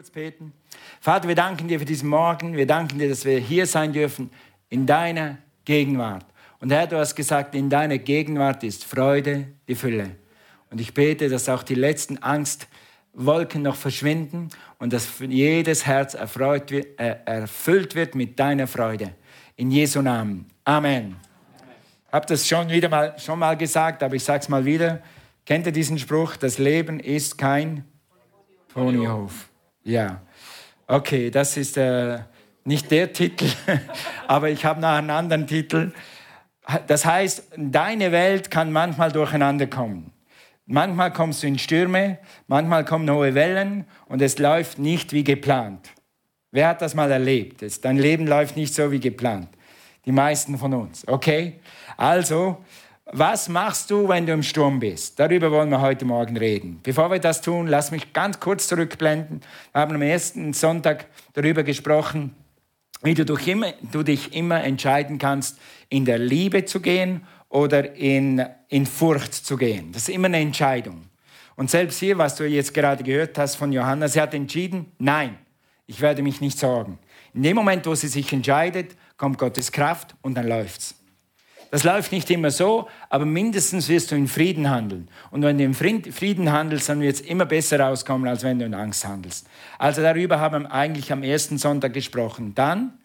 kurz beten. Vater, wir danken dir für diesen Morgen. Wir danken dir, dass wir hier sein dürfen in deiner Gegenwart. Und Herr, du hast gesagt, in deiner Gegenwart ist Freude die Fülle. Und ich bete, dass auch die letzten Angstwolken noch verschwinden und dass jedes Herz erfreut äh, erfüllt wird mit deiner Freude. In Jesu Namen. Amen. Ich habe das schon wieder mal, schon mal gesagt, aber ich sage es mal wieder. Kennt ihr diesen Spruch? Das Leben ist kein Ponyhof. Ja. Okay, das ist äh, nicht der Titel, aber ich habe noch einen anderen Titel. Das heißt, deine Welt kann manchmal durcheinander kommen. Manchmal kommst du in Stürme, manchmal kommen hohe Wellen und es läuft nicht wie geplant. Wer hat das mal erlebt? Dein Leben läuft nicht so wie geplant. Die meisten von uns. Okay? Also, was machst du, wenn du im Sturm bist? Darüber wollen wir heute Morgen reden. Bevor wir das tun, lass mich ganz kurz zurückblenden. Wir haben am ersten Sonntag darüber gesprochen, wie du, immer, du dich immer entscheiden kannst, in der Liebe zu gehen oder in, in Furcht zu gehen. Das ist immer eine Entscheidung. Und selbst hier, was du jetzt gerade gehört hast von Johanna, sie hat entschieden, nein, ich werde mich nicht sorgen. In dem Moment, wo sie sich entscheidet, kommt Gottes Kraft und dann läuft's. Das läuft nicht immer so, aber mindestens wirst du in Frieden handeln. Und wenn du in Frieden handelst, dann wird es immer besser rauskommen, als wenn du in Angst handelst. Also darüber haben wir eigentlich am ersten Sonntag gesprochen. Dann,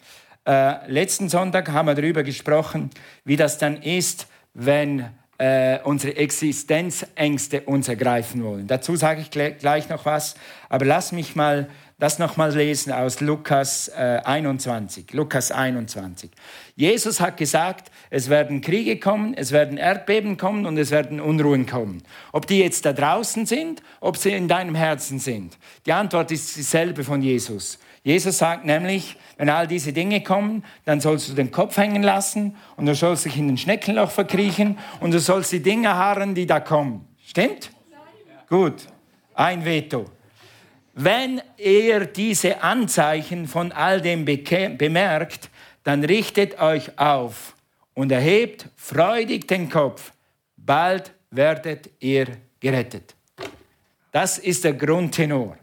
äh, letzten Sonntag haben wir darüber gesprochen, wie das dann ist, wenn äh, unsere Existenzängste uns ergreifen wollen. Dazu sage ich gleich noch was, aber lass mich mal das nochmal lesen aus Lukas äh, 21. Lukas 21. Jesus hat gesagt, es werden Kriege kommen, es werden Erdbeben kommen und es werden Unruhen kommen. Ob die jetzt da draußen sind, ob sie in deinem Herzen sind. Die Antwort ist dieselbe von Jesus. Jesus sagt nämlich, wenn all diese Dinge kommen, dann sollst du den Kopf hängen lassen und du sollst dich in den Schneckenloch verkriechen und du sollst die Dinge harren, die da kommen. Stimmt? Gut. Ein Veto. Wenn ihr diese Anzeichen von all dem bemerkt, dann richtet euch auf und erhebt freudig den Kopf. Bald werdet ihr gerettet. Das ist der Grundtenor.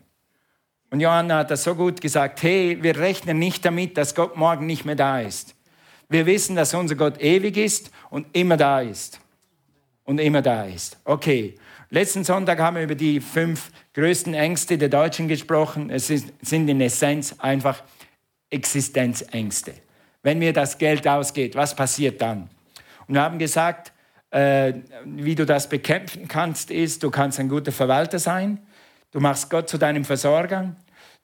Und Johanna hat das so gut gesagt, hey, wir rechnen nicht damit, dass Gott morgen nicht mehr da ist. Wir wissen, dass unser Gott ewig ist und immer da ist. Und immer da ist. Okay, Letzten Sonntag haben wir über die fünf größten Ängste der Deutschen gesprochen. Es sind in Essenz einfach Existenzängste. Wenn mir das Geld ausgeht, was passiert dann? Und wir haben gesagt, äh, wie du das bekämpfen kannst, ist, du kannst ein guter Verwalter sein, du machst Gott zu deinem Versorger,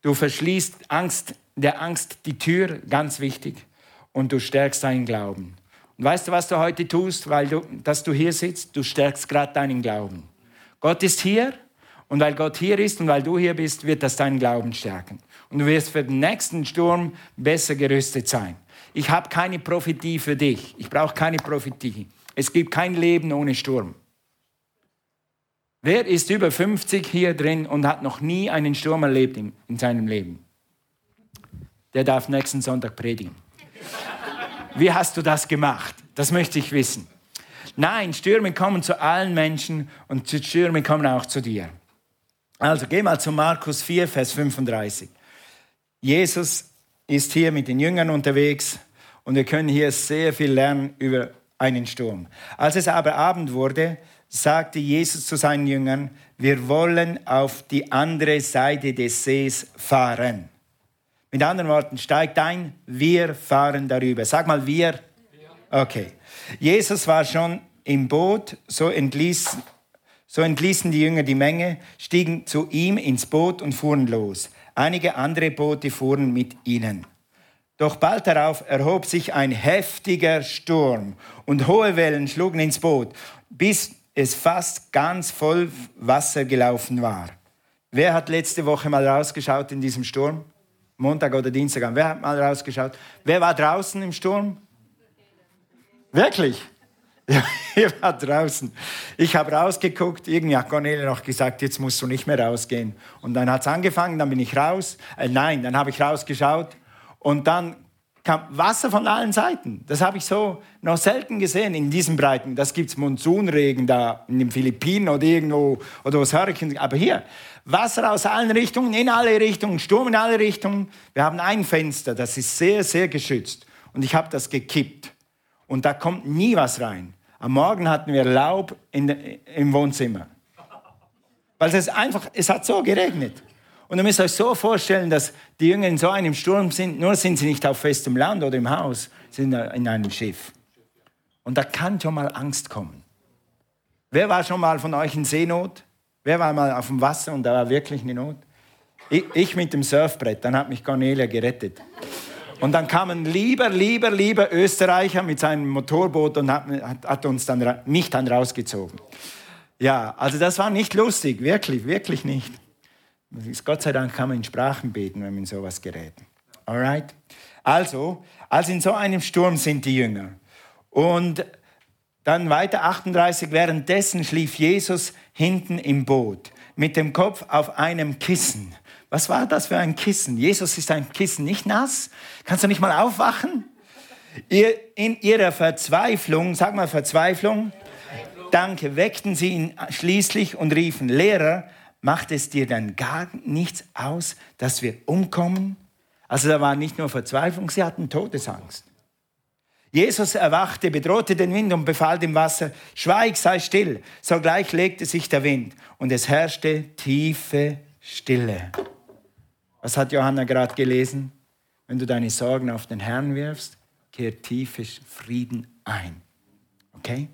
du verschließt Angst, der Angst die Tür, ganz wichtig, und du stärkst deinen Glauben. Und weißt du, was du heute tust, weil du, dass du hier sitzt? Du stärkst gerade deinen Glauben. Gott ist hier und weil Gott hier ist und weil du hier bist, wird das deinen Glauben stärken. Und du wirst für den nächsten Sturm besser gerüstet sein. Ich habe keine Prophetie für dich. Ich brauche keine Prophetie. Es gibt kein Leben ohne Sturm. Wer ist über 50 hier drin und hat noch nie einen Sturm erlebt in, in seinem Leben? Der darf nächsten Sonntag predigen. Wie hast du das gemacht? Das möchte ich wissen. Nein, Stürme kommen zu allen Menschen und Stürme kommen auch zu dir. Also geh mal zu Markus 4, Vers 35. Jesus ist hier mit den Jüngern unterwegs und wir können hier sehr viel lernen über einen Sturm. Als es aber Abend wurde, sagte Jesus zu seinen Jüngern, wir wollen auf die andere Seite des Sees fahren. Mit anderen Worten, steigt ein, wir fahren darüber. Sag mal wir. Okay. Jesus war schon im Boot, so, entließ, so entließen die Jünger die Menge, stiegen zu ihm ins Boot und fuhren los. Einige andere Boote fuhren mit ihnen. Doch bald darauf erhob sich ein heftiger Sturm und hohe Wellen schlugen ins Boot, bis es fast ganz voll Wasser gelaufen war. Wer hat letzte Woche mal rausgeschaut in diesem Sturm? Montag oder Dienstag. Wer hat mal rausgeschaut? Wer war draußen im Sturm? Wirklich? Ihr war draußen. Ich habe rausgeguckt, irgendwie hat Cornelia noch gesagt, jetzt musst du nicht mehr rausgehen. Und dann hat es angefangen, dann bin ich raus. Äh, nein, dann habe ich rausgeschaut und dann kam Wasser von allen Seiten. Das habe ich so noch selten gesehen in diesen Breiten. Das gibt es Monsunregen da in den Philippinen oder irgendwo oder aus Hurricanes. Aber hier, Wasser aus allen Richtungen, in alle Richtungen, Sturm in alle Richtungen. Wir haben ein Fenster, das ist sehr, sehr geschützt. Und ich habe das gekippt. Und da kommt nie was rein. Am Morgen hatten wir Laub in, im Wohnzimmer. Weil es einfach, es hat so geregnet. Und ihr müsst euch so vorstellen, dass die Jünger in so einem Sturm sind, nur sind sie nicht auf festem Land oder im Haus, sind in einem Schiff. Und da kann schon mal Angst kommen. Wer war schon mal von euch in Seenot? Wer war mal auf dem Wasser und da war wirklich eine Not? Ich, ich mit dem Surfbrett, dann hat mich Cornelia gerettet. Und dann kam ein lieber, lieber, lieber Österreicher mit seinem Motorboot und hat, hat uns dann, mich dann rausgezogen. Ja, also das war nicht lustig, wirklich, wirklich nicht. Gott sei Dank kann man in Sprachen beten, wenn man in sowas gerät. Alright? Also, als in so einem Sturm sind die Jünger. Und dann weiter 38, währenddessen schlief Jesus hinten im Boot mit dem Kopf auf einem Kissen. Was war das für ein Kissen? Jesus ist ein Kissen, nicht nass. Kannst du nicht mal aufwachen? in ihrer Verzweiflung, sag mal Verzweiflung, Danke, weckten sie ihn schließlich und riefen, Lehrer, macht es dir dann gar nichts aus, dass wir umkommen? Also da war nicht nur Verzweiflung, sie hatten Todesangst. Jesus erwachte, bedrohte den Wind und befahl dem Wasser, schweig, sei still. Sogleich legte sich der Wind und es herrschte tiefe Stille. Was hat Johanna gerade gelesen? Wenn du deine Sorgen auf den Herrn wirfst, kehrt tiefe Frieden ein. Okay?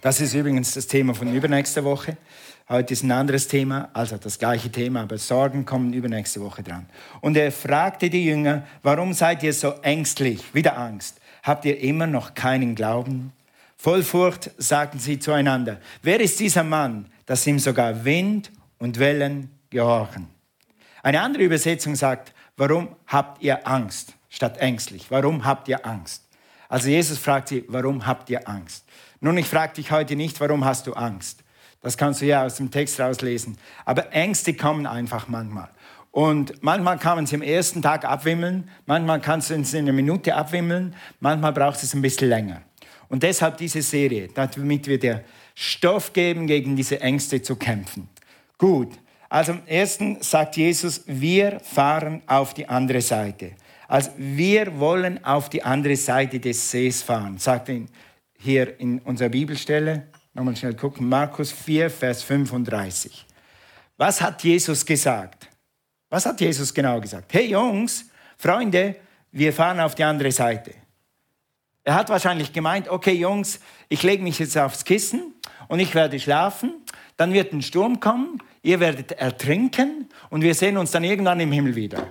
Das ist übrigens das Thema von übernächster Woche. Heute ist ein anderes Thema, also das gleiche Thema, aber Sorgen kommen übernächste Woche dran. Und er fragte die Jünger, warum seid ihr so ängstlich? Wieder Angst. Habt ihr immer noch keinen Glauben? Voll Furcht sagten sie zueinander, wer ist dieser Mann, dass ihm sogar Wind und Wellen gehorchen? Eine andere Übersetzung sagt, warum habt ihr Angst statt ängstlich? Warum habt ihr Angst? Also Jesus fragt sie, warum habt ihr Angst? Nun, ich frage dich heute nicht, warum hast du Angst? Das kannst du ja aus dem Text rauslesen. Aber Ängste kommen einfach manchmal. Und manchmal kann man sie am ersten Tag abwimmeln, manchmal kannst du sie in einer Minute abwimmeln, manchmal braucht es ein bisschen länger. Und deshalb diese Serie, damit wir dir Stoff geben, gegen diese Ängste zu kämpfen. Gut, also am ersten sagt Jesus, wir fahren auf die andere Seite. Also wir wollen auf die andere Seite des Sees fahren, sagt er hier in unserer Bibelstelle. Nochmal schnell gucken. Markus 4, Vers 35. Was hat Jesus gesagt? Was hat Jesus genau gesagt? Hey Jungs, Freunde, wir fahren auf die andere Seite. Er hat wahrscheinlich gemeint, okay Jungs, ich lege mich jetzt aufs Kissen und ich werde schlafen, dann wird ein Sturm kommen, ihr werdet ertrinken und wir sehen uns dann irgendwann im Himmel wieder.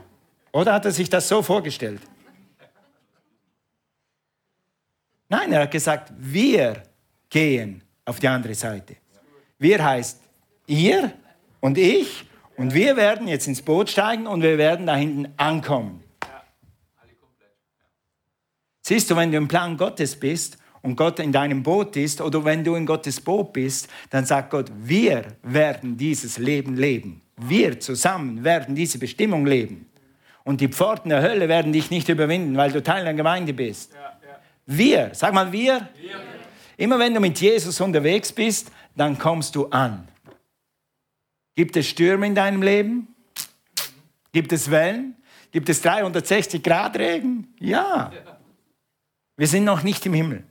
Oder hat er sich das so vorgestellt? Nein, er hat gesagt, wir gehen auf die andere Seite. Wir heißt ihr und ich und wir werden jetzt ins Boot steigen und wir werden da hinten ankommen. Siehst du, wenn du im Plan Gottes bist und Gott in deinem Boot ist oder wenn du in Gottes Boot bist, dann sagt Gott, wir werden dieses Leben leben. Wir zusammen werden diese Bestimmung leben. Und die Pforten der Hölle werden dich nicht überwinden, weil du Teil der Gemeinde bist. Wir, sag mal wir. wir. Immer wenn du mit Jesus unterwegs bist, dann kommst du an. Gibt es Stürme in deinem Leben? Gibt es Wellen? Gibt es 360 Grad Regen? Ja. Wir sind noch nicht im Himmel.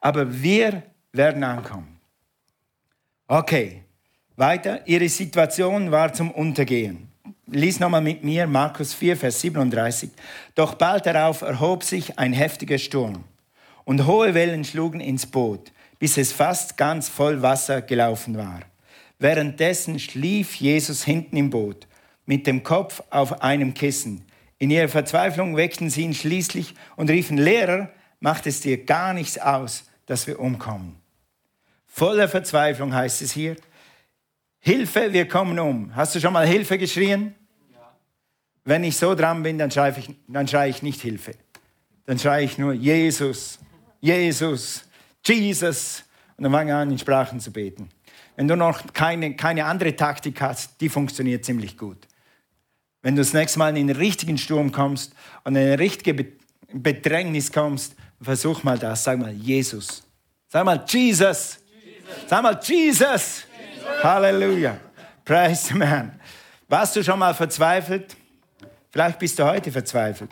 Aber wir werden ankommen. Okay, weiter. Ihre Situation war zum Untergehen. Lies nochmal mit mir Markus 4, Vers 37. Doch bald darauf erhob sich ein heftiger Sturm und hohe Wellen schlugen ins Boot, bis es fast ganz voll Wasser gelaufen war. Währenddessen schlief Jesus hinten im Boot, mit dem Kopf auf einem Kissen. In ihrer Verzweiflung weckten sie ihn schließlich und riefen, Lehrer, macht es dir gar nichts aus, dass wir umkommen. Voller Verzweiflung heißt es hier. Hilfe, wir kommen um. Hast du schon mal Hilfe geschrien? Ja. Wenn ich so dran bin, dann schreie ich, dann ich nicht Hilfe. Dann schreie ich nur Jesus. Jesus, Jesus. Und dann fange ich an, in Sprachen zu beten. Wenn du noch keine, keine andere Taktik hast, die funktioniert ziemlich gut. Wenn du das nächste Mal in den richtigen Sturm kommst und eine richtige Bedrängnis kommst, versuch mal das. Sag mal Jesus. Sag mal Jesus. Jesus. Sag mal Jesus. Jesus. Halleluja. Praise the man. Warst du schon mal verzweifelt? Vielleicht bist du heute verzweifelt.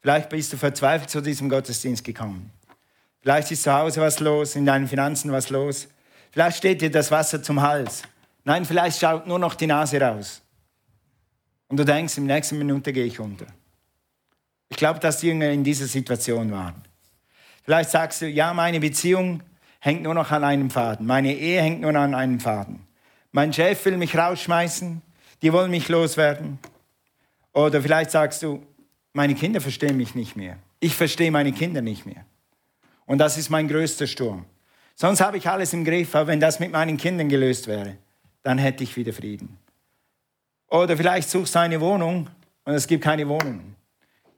Vielleicht bist du verzweifelt zu diesem Gottesdienst gekommen. Vielleicht ist zu Hause was los, in deinen Finanzen was los. Vielleicht steht dir das Wasser zum Hals. Nein, vielleicht schaut nur noch die Nase raus. Und du denkst, in der nächsten Minute gehe ich unter. Ich glaube, dass die Jünger in dieser Situation waren. Vielleicht sagst du, ja, meine Beziehung hängt nur noch an einem Faden. Meine Ehe hängt nur an einem Faden. Mein Chef will mich rausschmeißen. Die wollen mich loswerden. Oder vielleicht sagst du, meine Kinder verstehen mich nicht mehr. Ich verstehe meine Kinder nicht mehr. Und das ist mein größter Sturm. Sonst habe ich alles im Griff, aber wenn das mit meinen Kindern gelöst wäre, dann hätte ich wieder Frieden. Oder vielleicht suchst du eine Wohnung und es gibt keine Wohnung.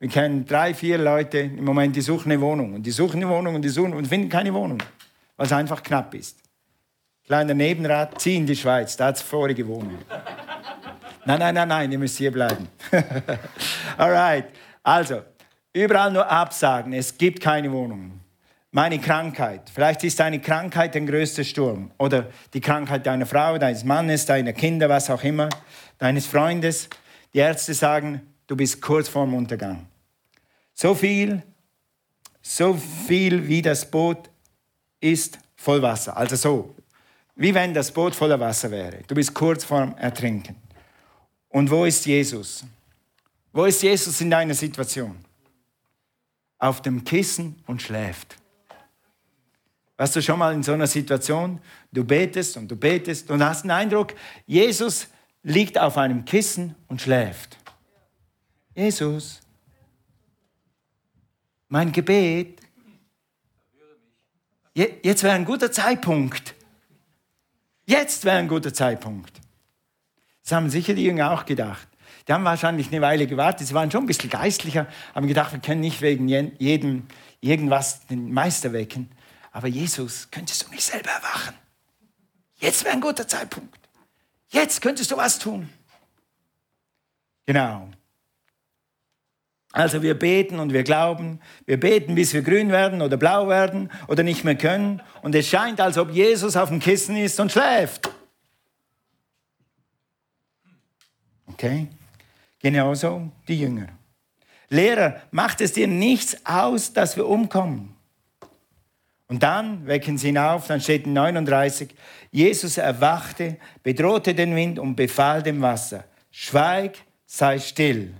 Wir kennen drei, vier Leute im Moment, die suchen eine Wohnung. Und die suchen eine Wohnung und die suchen und finden keine Wohnung, weil es einfach knapp ist. Kleiner Nebenrat, zieh in die Schweiz, da hat es vorige Wohnung. Nein, nein, nein, nein, ihr müsst hier bleiben. Alright, also, überall nur Absagen, es gibt keine Wohnungen meine Krankheit. Vielleicht ist deine Krankheit der größte Sturm. Oder die Krankheit deiner Frau, deines Mannes, deiner Kinder, was auch immer, deines Freundes. Die Ärzte sagen, du bist kurz vorm Untergang. So viel, so viel wie das Boot ist voll Wasser. Also so, wie wenn das Boot voller Wasser wäre. Du bist kurz vorm Ertrinken. Und wo ist Jesus? Wo ist Jesus in deiner Situation? Auf dem Kissen und schläft. Warst du schon mal in so einer Situation? Du betest und du betest und hast den Eindruck, Jesus liegt auf einem Kissen und schläft. Jesus, mein Gebet, jetzt wäre ein guter Zeitpunkt. Jetzt wäre ein guter Zeitpunkt. Das haben sicher die Jünger auch gedacht. Die haben wahrscheinlich eine Weile gewartet. Sie waren schon ein bisschen geistlicher, haben gedacht, wir können nicht wegen jedem irgendwas den Meister wecken. Aber Jesus, könntest du nicht selber erwachen? Jetzt wäre ein guter Zeitpunkt. Jetzt könntest du was tun. Genau. Also wir beten und wir glauben, wir beten, bis wir grün werden oder blau werden oder nicht mehr können. Und es scheint, als ob Jesus auf dem Kissen ist und schläft. Okay? Genauso die Jünger. Lehrer, macht es dir nichts aus, dass wir umkommen? Und dann wecken sie ihn auf, dann steht in 39, Jesus erwachte, bedrohte den Wind und befahl dem Wasser, schweig, sei still.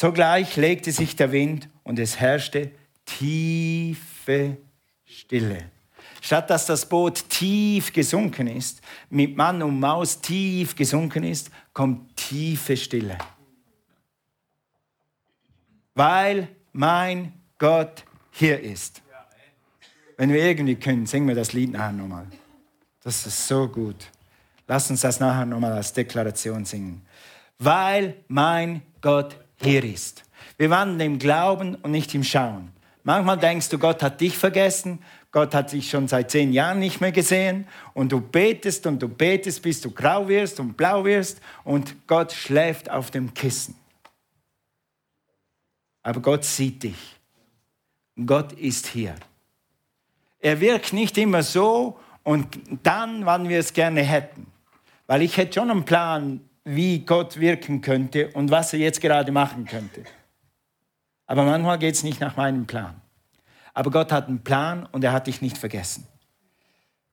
Sogleich legte sich der Wind und es herrschte tiefe Stille. Statt dass das Boot tief gesunken ist, mit Mann und Maus tief gesunken ist, kommt tiefe Stille. Weil mein Gott hier ist. Wenn wir irgendwie können, singen wir das Lied nachher nochmal. Das ist so gut. Lass uns das nachher nochmal als Deklaration singen. Weil mein Gott hier ist. Wir wandeln im Glauben und nicht im Schauen. Manchmal denkst du, Gott hat dich vergessen, Gott hat dich schon seit zehn Jahren nicht mehr gesehen und du betest und du betest, bis du grau wirst und blau wirst und Gott schläft auf dem Kissen. Aber Gott sieht dich. Gott ist hier. Er wirkt nicht immer so und dann, wann wir es gerne hätten. Weil ich hätte schon einen Plan, wie Gott wirken könnte und was er jetzt gerade machen könnte. Aber manchmal geht es nicht nach meinem Plan. Aber Gott hat einen Plan und er hat dich nicht vergessen.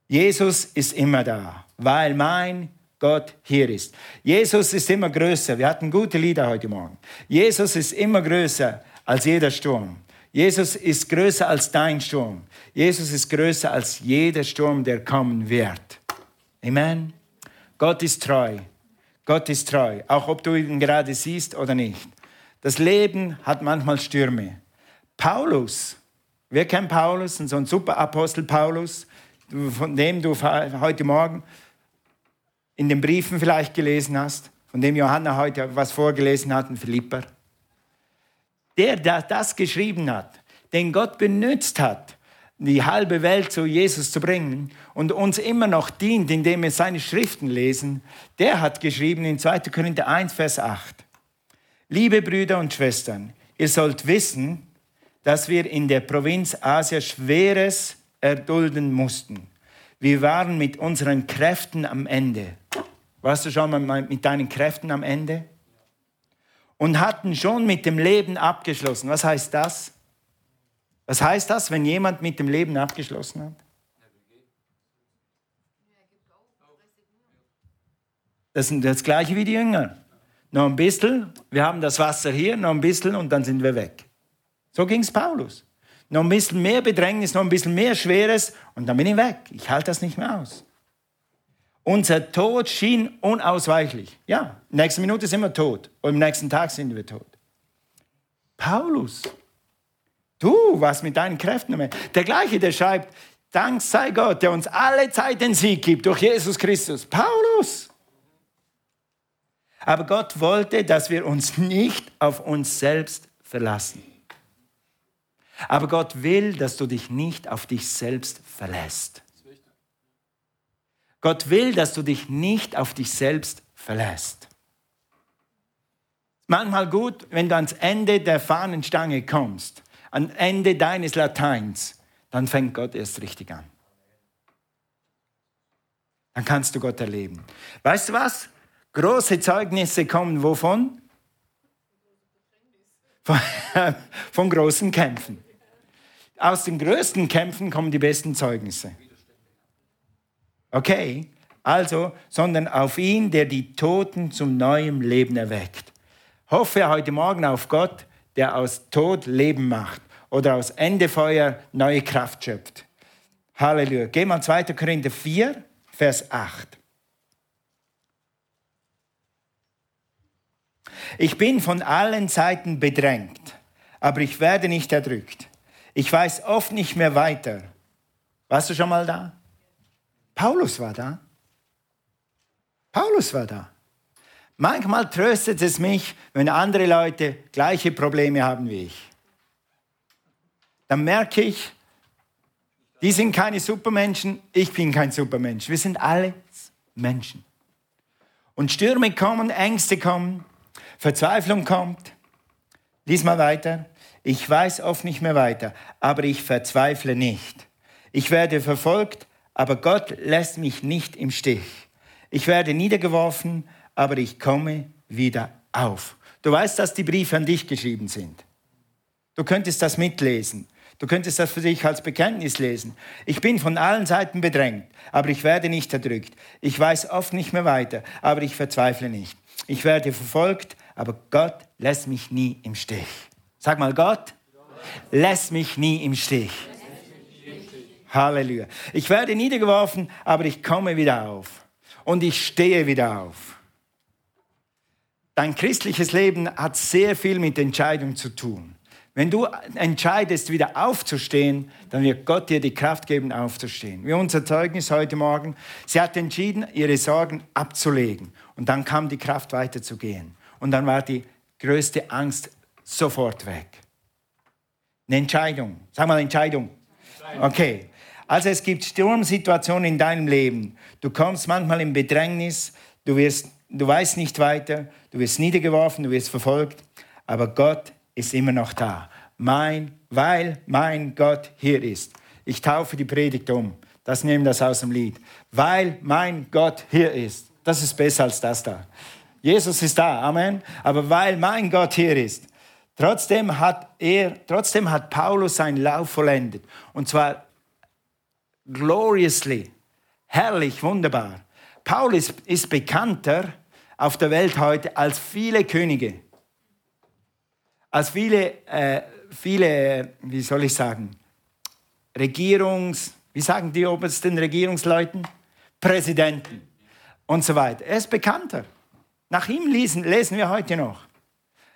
Jesus ist immer da, weil mein Gott hier ist. Jesus ist immer größer. Wir hatten gute Lieder heute Morgen. Jesus ist immer größer als jeder Sturm. Jesus ist größer als dein Sturm. Jesus ist größer als jeder Sturm, der kommen wird. Amen. Gott ist treu. Gott ist treu, auch ob du ihn gerade siehst oder nicht. Das Leben hat manchmal Stürme. Paulus, wer kennt Paulus? So ein super Apostel Paulus, von dem du heute Morgen in den Briefen vielleicht gelesen hast, von dem Johanna heute was vorgelesen hat in Philipper der, der das geschrieben hat, den Gott benutzt hat, die halbe Welt zu Jesus zu bringen und uns immer noch dient, indem wir seine Schriften lesen, der hat geschrieben in 2. Korinther 1, Vers 8. Liebe Brüder und Schwestern, ihr sollt wissen, dass wir in der Provinz Asia Schweres erdulden mussten. Wir waren mit unseren Kräften am Ende. Warst du schon mal mit deinen Kräften am Ende? Und hatten schon mit dem Leben abgeschlossen. Was heißt das? Was heißt das, wenn jemand mit dem Leben abgeschlossen hat? Das ist das gleiche wie die Jünger. Noch ein bisschen, wir haben das Wasser hier, noch ein bisschen und dann sind wir weg. So ging es Paulus. Noch ein bisschen mehr Bedrängnis, noch ein bisschen mehr Schweres und dann bin ich weg. Ich halte das nicht mehr aus. Unser Tod schien unausweichlich. Ja, nächste Minute sind wir tot und am nächsten Tag sind wir tot. Paulus, du was mit deinen Kräften. Der gleiche, der schreibt, Dank sei Gott, der uns alle Zeit den Sieg gibt durch Jesus Christus. Paulus. Aber Gott wollte, dass wir uns nicht auf uns selbst verlassen. Aber Gott will, dass du dich nicht auf dich selbst verlässt. Gott will, dass du dich nicht auf dich selbst verlässt. Manchmal gut, wenn du ans Ende der Fahnenstange kommst, ans Ende deines Lateins, dann fängt Gott erst richtig an. Dann kannst du Gott erleben. Weißt du was? Große Zeugnisse kommen wovon? Von, von großen Kämpfen. Aus den größten Kämpfen kommen die besten Zeugnisse. Okay, also, sondern auf ihn, der die Toten zum neuen Leben erweckt. Hoffe heute Morgen auf Gott, der aus Tod Leben macht oder aus Endefeuer neue Kraft schöpft. Halleluja. Geh mal 2. Korinther 4, Vers 8. Ich bin von allen Seiten bedrängt, aber ich werde nicht erdrückt. Ich weiß oft nicht mehr weiter. Warst du schon mal da? Paulus war da. Paulus war da. Manchmal tröstet es mich, wenn andere Leute gleiche Probleme haben wie ich. Dann merke ich, die sind keine Supermenschen, ich bin kein Supermensch. Wir sind alle Menschen. Und Stürme kommen, Ängste kommen, Verzweiflung kommt. Lies mal weiter. Ich weiß oft nicht mehr weiter, aber ich verzweifle nicht. Ich werde verfolgt, aber Gott lässt mich nicht im Stich. Ich werde niedergeworfen, aber ich komme wieder auf. Du weißt, dass die Briefe an dich geschrieben sind. Du könntest das mitlesen. Du könntest das für dich als Bekenntnis lesen. Ich bin von allen Seiten bedrängt, aber ich werde nicht erdrückt. Ich weiß oft nicht mehr weiter, aber ich verzweifle nicht. Ich werde verfolgt, aber Gott lässt mich nie im Stich. Sag mal, Gott lässt mich nie im Stich. Halleluja. Ich werde niedergeworfen, aber ich komme wieder auf. Und ich stehe wieder auf. Dein christliches Leben hat sehr viel mit Entscheidung zu tun. Wenn du entscheidest, wieder aufzustehen, dann wird Gott dir die Kraft geben, aufzustehen. Wie unser Zeugnis heute Morgen. Sie hat entschieden, ihre Sorgen abzulegen. Und dann kam die Kraft weiterzugehen. Und dann war die größte Angst sofort weg. Eine Entscheidung. Sag mal Entscheidung. Okay. Also es gibt Sturmsituationen in deinem Leben. Du kommst manchmal in Bedrängnis, du, wirst, du weißt nicht weiter, du wirst niedergeworfen, du wirst verfolgt, aber Gott ist immer noch da. Mein, weil mein Gott hier ist. Ich taufe die Predigt um. Das nehmen das aus dem Lied. Weil mein Gott hier ist. Das ist besser als das da. Jesus ist da, Amen. Aber weil mein Gott hier ist, trotzdem hat er, trotzdem hat Paulus seinen Lauf vollendet. Und zwar gloriously, herrlich, wunderbar. Paulus ist bekannter auf der Welt heute als viele Könige, als viele, äh, viele, wie soll ich sagen, Regierungs, wie sagen die obersten Regierungsleuten? Präsidenten und so weiter. Er ist bekannter. Nach ihm lesen, lesen wir heute noch.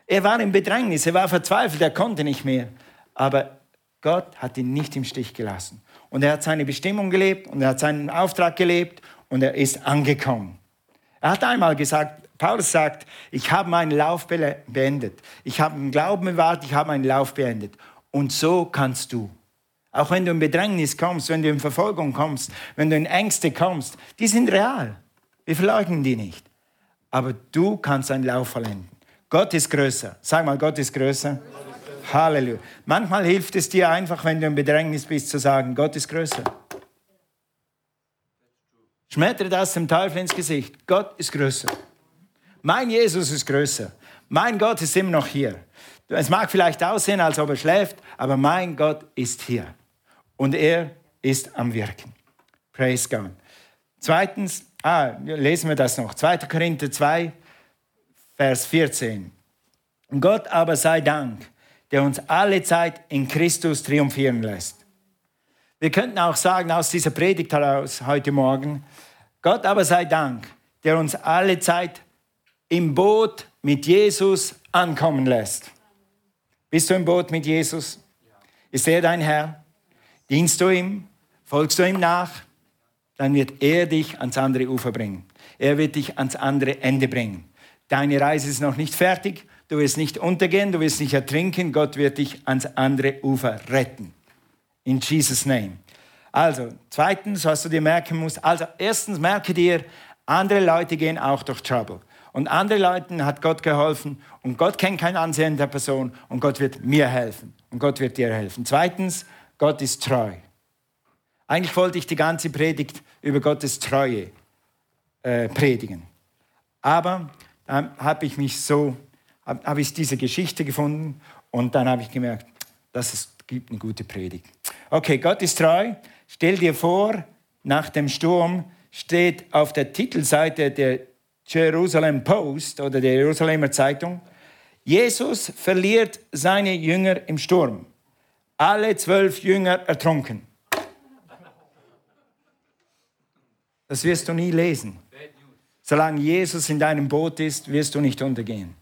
Er war im Bedrängnis, er war verzweifelt, er konnte nicht mehr. Aber Gott hat ihn nicht im Stich gelassen. Und er hat seine Bestimmung gelebt und er hat seinen Auftrag gelebt und er ist angekommen. Er hat einmal gesagt, Paulus sagt, ich habe meinen Lauf beendet. Ich habe den Glauben bewahrt, ich habe meinen Lauf beendet. Und so kannst du. Auch wenn du in Bedrängnis kommst, wenn du in Verfolgung kommst, wenn du in Ängste kommst, die sind real. Wir verleugnen die nicht. Aber du kannst einen Lauf vollenden. Gott ist größer. Sag mal, Gott ist größer. Halleluja. Manchmal hilft es dir einfach, wenn du im Bedrängnis bist, zu sagen, Gott ist größer. Schmettere das dem Teufel ins Gesicht. Gott ist größer. Mein Jesus ist größer. Mein Gott ist immer noch hier. Es mag vielleicht aussehen, als ob er schläft, aber mein Gott ist hier. Und er ist am Wirken. Praise God. Zweitens, ah, lesen wir das noch. 2. Korinther 2, Vers 14. Gott aber sei Dank, der uns alle Zeit in Christus triumphieren lässt. Wir könnten auch sagen aus dieser Predigt heraus heute Morgen, Gott aber sei Dank, der uns alle Zeit im Boot mit Jesus ankommen lässt. Bist du im Boot mit Jesus? Ist er dein Herr? Dienst du ihm? Folgst du ihm nach? Dann wird er dich ans andere Ufer bringen. Er wird dich ans andere Ende bringen. Deine Reise ist noch nicht fertig. Du wirst nicht untergehen, du wirst nicht ertrinken. Gott wird dich ans andere Ufer retten. In Jesus' Name. Also, zweitens, was du dir merken musst. Also, erstens merke dir, andere Leute gehen auch durch Trouble. Und andere Leuten hat Gott geholfen und Gott kennt kein Ansehen der Person und Gott wird mir helfen und Gott wird dir helfen. Zweitens, Gott ist treu. Eigentlich wollte ich die ganze Predigt über Gottes Treue äh, predigen. Aber dann habe ich mich so, habe hab ich diese Geschichte gefunden und dann habe ich gemerkt, das ist, gibt eine gute Predigt. Okay, Gott ist treu. Stell dir vor, nach dem Sturm steht auf der Titelseite der Jerusalem Post oder der Jerusalemer Zeitung, Jesus verliert seine Jünger im Sturm. Alle zwölf Jünger ertrunken. Das wirst du nie lesen. Solange Jesus in deinem Boot ist, wirst du nicht untergehen.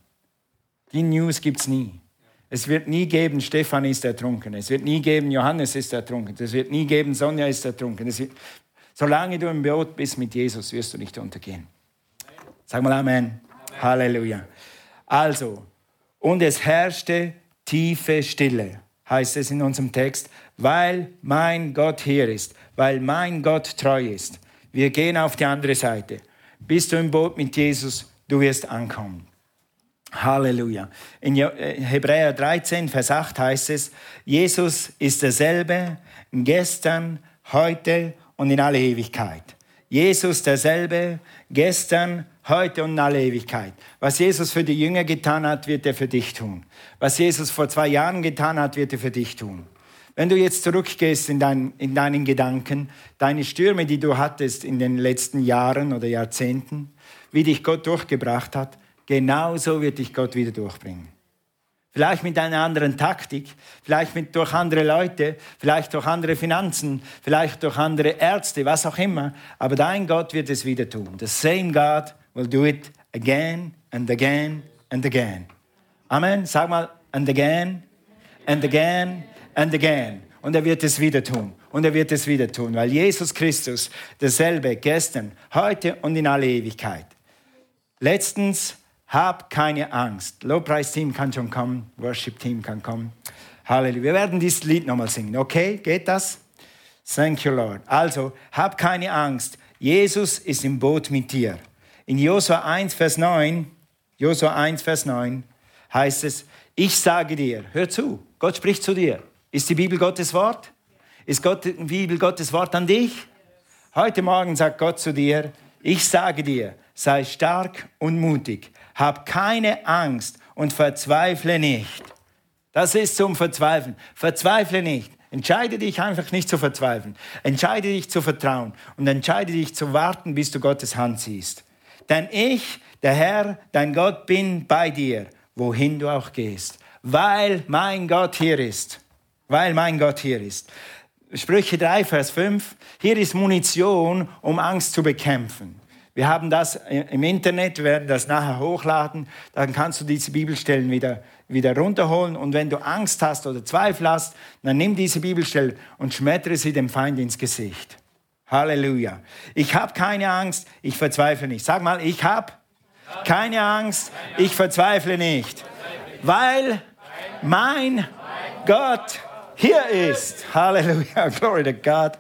Die News gibt es nie. Es wird nie geben, Stefan ist ertrunken. Es wird nie geben, Johannes ist ertrunken. Es wird nie geben, Sonja ist ertrunken. Wird, solange du im Boot bist mit Jesus, wirst du nicht untergehen. Sag mal Amen. Amen. Halleluja. Also, und es herrschte tiefe Stille, heißt es in unserem Text, weil mein Gott hier ist, weil mein Gott treu ist. Wir gehen auf die andere Seite. Bist du im Boot mit Jesus, du wirst ankommen. Halleluja. In äh, Hebräer 13, Vers 8 heißt es, Jesus ist derselbe gestern, heute und in alle Ewigkeit. Jesus derselbe gestern, heute und in alle Ewigkeit. Was Jesus für die Jünger getan hat, wird er für dich tun. Was Jesus vor zwei Jahren getan hat, wird er für dich tun. Wenn du jetzt zurückgehst in, dein, in deinen Gedanken, deine Stürme, die du hattest in den letzten Jahren oder Jahrzehnten, wie dich Gott durchgebracht hat, genauso wird dich Gott wieder durchbringen. Vielleicht mit einer anderen Taktik, vielleicht mit, durch andere Leute, vielleicht durch andere Finanzen, vielleicht durch andere Ärzte, was auch immer. Aber dein Gott wird es wieder tun. The same God will do it again and again and again. Amen. Sag mal, and again and again and again. Und er wird es wieder tun. Und er wird es wieder tun, weil Jesus Christus derselbe gestern, heute und in alle Ewigkeit. Letztens, hab keine Angst. Lobpreisteam kann schon kommen, Worship-Team kann kommen. Halleluja. Wir werden dieses Lied nochmal singen. Okay, geht das? Thank you, Lord. Also, hab keine Angst. Jesus ist im Boot mit dir. In Josua 1, Vers 9, Josua 1, Vers 9 heißt es, ich sage dir, hör zu, Gott spricht zu dir. Ist die Bibel Gottes Wort? Ist Gott, die Bibel Gottes Wort an dich? Heute Morgen sagt Gott zu dir, ich sage dir, sei stark und mutig, hab keine Angst und verzweifle nicht. Das ist zum Verzweifeln. Verzweifle nicht. Entscheide dich einfach nicht zu verzweifeln. Entscheide dich zu vertrauen und entscheide dich zu warten, bis du Gottes Hand siehst. Denn ich, der Herr, dein Gott, bin bei dir, wohin du auch gehst, weil mein Gott hier ist. Weil mein Gott hier ist. Sprüche 3, Vers 5. Hier ist Munition, um Angst zu bekämpfen. Wir haben das im Internet, werden das nachher hochladen. Dann kannst du diese Bibelstellen wieder, wieder runterholen. Und wenn du Angst hast oder Zweifel hast, dann nimm diese Bibelstelle und schmettere sie dem Feind ins Gesicht. Halleluja. Ich habe keine Angst, ich verzweifle nicht. Sag mal, ich habe keine Angst, ich verzweifle nicht. Weil mein Gott hier ist. Halleluja, glory to God.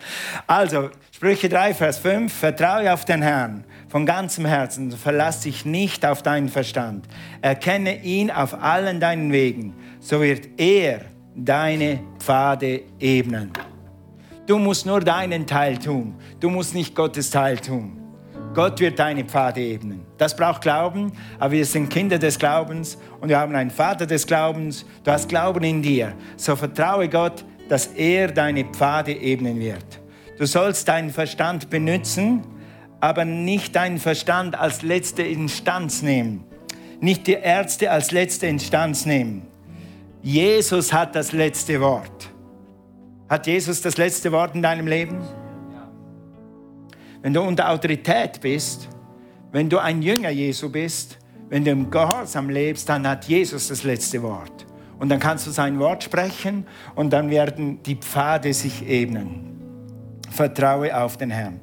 Also, Sprüche 3, Vers 5, vertraue auf den Herrn von ganzem Herzen, verlass dich nicht auf deinen Verstand. Erkenne ihn auf allen deinen Wegen, so wird er deine Pfade ebnen. Du musst nur deinen Teil tun, du musst nicht Gottes Teil tun. Gott wird deine Pfade ebnen. Das braucht Glauben, aber wir sind Kinder des Glaubens und wir haben einen Vater des Glaubens. Du hast Glauben in dir. So vertraue Gott, dass er deine Pfade ebnen wird. Du sollst deinen Verstand benutzen, aber nicht deinen Verstand als letzte Instanz nehmen. Nicht die Ärzte als letzte Instanz nehmen. Jesus hat das letzte Wort. Hat Jesus das letzte Wort in deinem Leben? Wenn du unter Autorität bist, wenn du ein Jünger Jesu bist, wenn du im Gehorsam lebst, dann hat Jesus das letzte Wort. Und dann kannst du sein Wort sprechen und dann werden die Pfade sich ebnen. Vertraue auf den Herrn.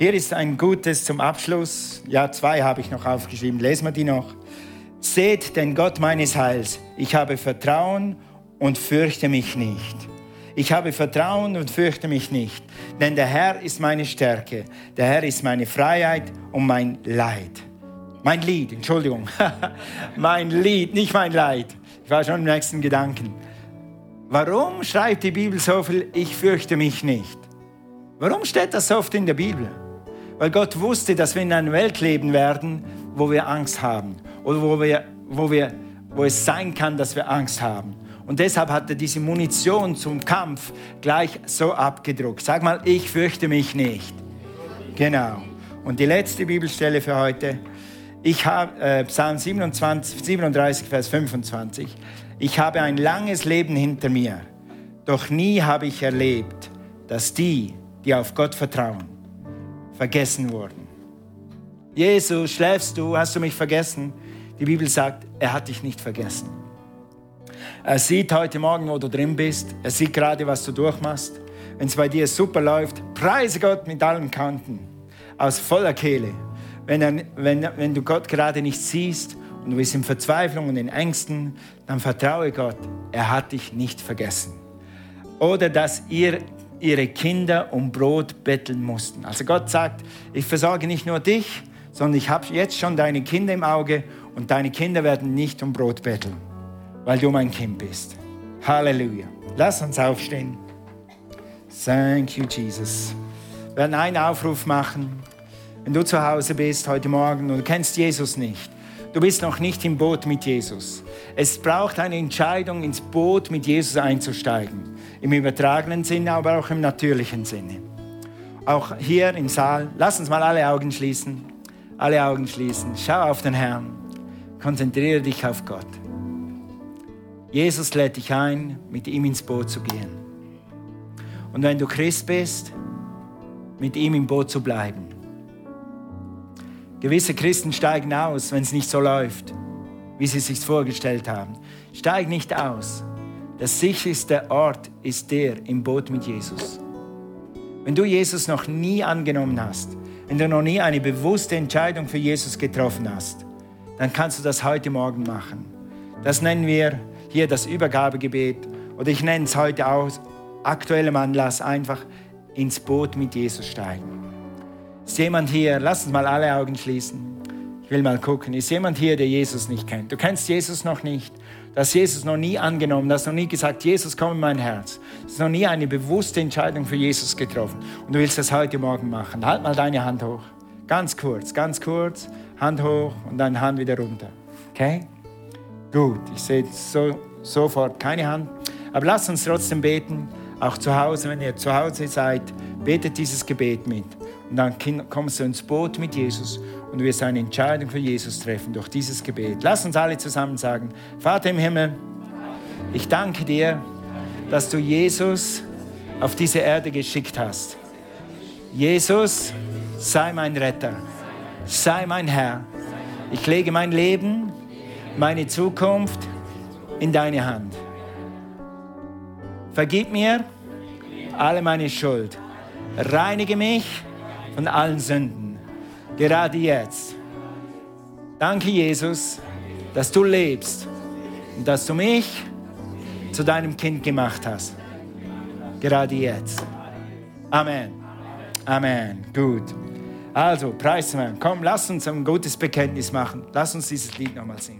Hier ist ein gutes zum Abschluss. Ja, zwei habe ich noch aufgeschrieben. Lesen wir die noch. Seht den Gott meines Heils. Ich habe Vertrauen und fürchte mich nicht. Ich habe Vertrauen und fürchte mich nicht, denn der Herr ist meine Stärke, der Herr ist meine Freiheit und mein Leid. Mein Lied, Entschuldigung. mein Lied, nicht mein Leid. Ich war schon im nächsten Gedanken. Warum schreibt die Bibel so viel, ich fürchte mich nicht? Warum steht das so oft in der Bibel? Weil Gott wusste, dass wir in einer Welt leben werden, wo wir Angst haben oder wo, wir, wo, wir, wo es sein kann, dass wir Angst haben. Und deshalb hat er diese Munition zum Kampf gleich so abgedruckt. Sag mal, ich fürchte mich nicht. Genau. Und die letzte Bibelstelle für heute, ich habe äh, Psalm 27, 37, Vers 25. Ich habe ein langes Leben hinter mir, doch nie habe ich erlebt, dass die, die auf Gott vertrauen, vergessen wurden. Jesus, schläfst du? Hast du mich vergessen? Die Bibel sagt, er hat dich nicht vergessen. Er sieht heute Morgen, wo du drin bist. Er sieht gerade, was du durchmachst. Wenn es bei dir super läuft, preise Gott mit allen Kanten, aus voller Kehle. Wenn, er, wenn, wenn du Gott gerade nicht siehst und du bist in Verzweiflung und in Ängsten, dann vertraue Gott, er hat dich nicht vergessen. Oder dass ihr ihre Kinder um Brot betteln mussten. Also Gott sagt, ich versorge nicht nur dich, sondern ich habe jetzt schon deine Kinder im Auge und deine Kinder werden nicht um Brot betteln, weil du mein Kind bist. Halleluja. Lass uns aufstehen. Thank you, Jesus. Wir werden einen Aufruf machen. Wenn du zu Hause bist heute Morgen und du kennst Jesus nicht, du bist noch nicht im Boot mit Jesus. Es braucht eine Entscheidung, ins Boot mit Jesus einzusteigen. Im übertragenen Sinne, aber auch im natürlichen Sinne. Auch hier im Saal, lass uns mal alle Augen schließen. Alle Augen schließen. Schau auf den Herrn. Konzentriere dich auf Gott. Jesus lädt dich ein, mit ihm ins Boot zu gehen. Und wenn du Christ bist, mit ihm im Boot zu bleiben. Gewisse Christen steigen aus, wenn es nicht so läuft, wie sie es sich vorgestellt haben. Steig nicht aus. Der sicherste Ort ist der im Boot mit Jesus. Wenn du Jesus noch nie angenommen hast, wenn du noch nie eine bewusste Entscheidung für Jesus getroffen hast, dann kannst du das heute Morgen machen. Das nennen wir hier das Übergabegebet oder ich nenne es heute auch aktuellem Anlass einfach ins Boot mit Jesus steigen. Ist jemand hier, lass uns mal alle Augen schließen. Ich will mal gucken, ist jemand hier, der Jesus nicht kennt? Du kennst Jesus noch nicht dass Jesus noch nie angenommen, dass noch nie gesagt, Jesus, komm in mein Herz. Du hast noch nie eine bewusste Entscheidung für Jesus getroffen. Und du willst das heute Morgen machen. Halt mal deine Hand hoch. Ganz kurz, ganz kurz. Hand hoch und dann Hand wieder runter. Okay? Gut, ich sehe so, sofort keine Hand. Aber lasst uns trotzdem beten. Auch zu Hause, wenn ihr zu Hause seid, betet dieses Gebet mit. Und dann kommst du ins Boot mit Jesus und wirst eine Entscheidung für Jesus treffen durch dieses Gebet. Lass uns alle zusammen sagen, Vater im Himmel, ich danke dir, dass du Jesus auf diese Erde geschickt hast. Jesus, sei mein Retter, sei mein Herr. Ich lege mein Leben, meine Zukunft in deine Hand. Vergib mir alle meine Schuld. Reinige mich von allen Sünden gerade jetzt. Danke, Jesus, dass du lebst und dass du mich zu deinem Kind gemacht hast. Gerade jetzt. Amen. Amen. Gut. Also, preis Komm, lass uns ein gutes Bekenntnis machen. Lass uns dieses Lied nochmal singen.